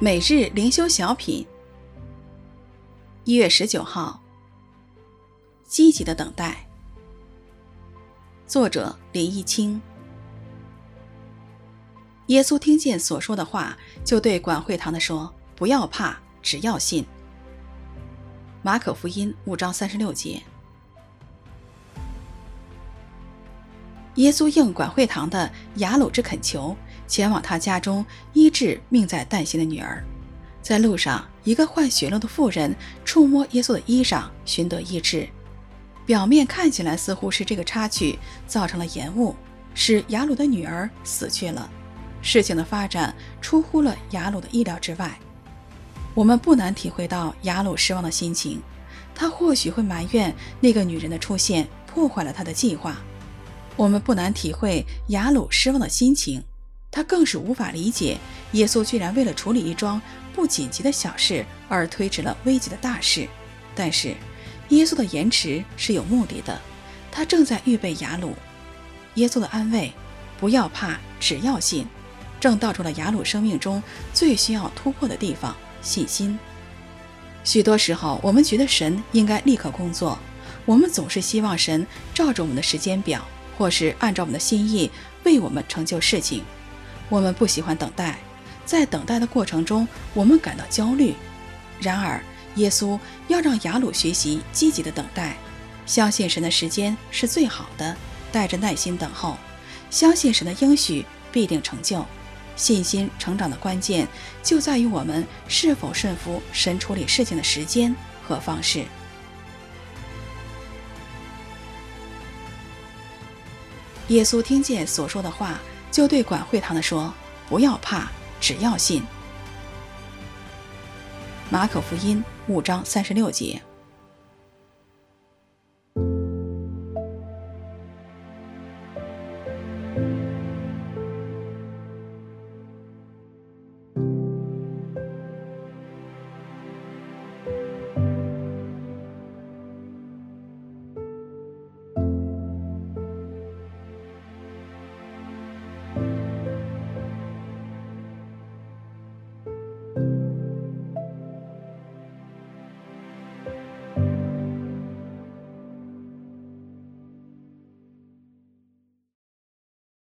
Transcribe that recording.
每日灵修小品，一月十九号。积极的等待。作者林一清。耶稣听见所说的话，就对管会堂的说：“不要怕，只要信。”马可福音五章三十六节。耶稣应管会堂的雅鲁之恳求，前往他家中医治命在旦夕的女儿。在路上，一个患血漏的妇人触摸耶稣的衣裳，寻得医治。表面看起来似乎是这个插曲造成了延误，使雅鲁的女儿死去了。事情的发展出乎了雅鲁的意料之外。我们不难体会到雅鲁失望的心情，他或许会埋怨那个女人的出现破坏了他的计划。我们不难体会雅鲁失望的心情，他更是无法理解耶稣居然为了处理一桩不紧急的小事而推迟了危急的大事。但是，耶稣的延迟是有目的的，他正在预备雅鲁。耶稣的安慰，不要怕，只要信，正道出了雅鲁生命中最需要突破的地方——信心。许多时候，我们觉得神应该立刻工作，我们总是希望神照着我们的时间表。或是按照我们的心意为我们成就事情，我们不喜欢等待，在等待的过程中，我们感到焦虑。然而，耶稣要让雅鲁学习积极的等待，相信神的时间是最好的，带着耐心等候，相信神的应许必定成就。信心成长的关键就在于我们是否顺服神处理事情的时间和方式。耶稣听见所说的话，就对管会堂的说：“不要怕，只要信。”马可福音五章三十六节。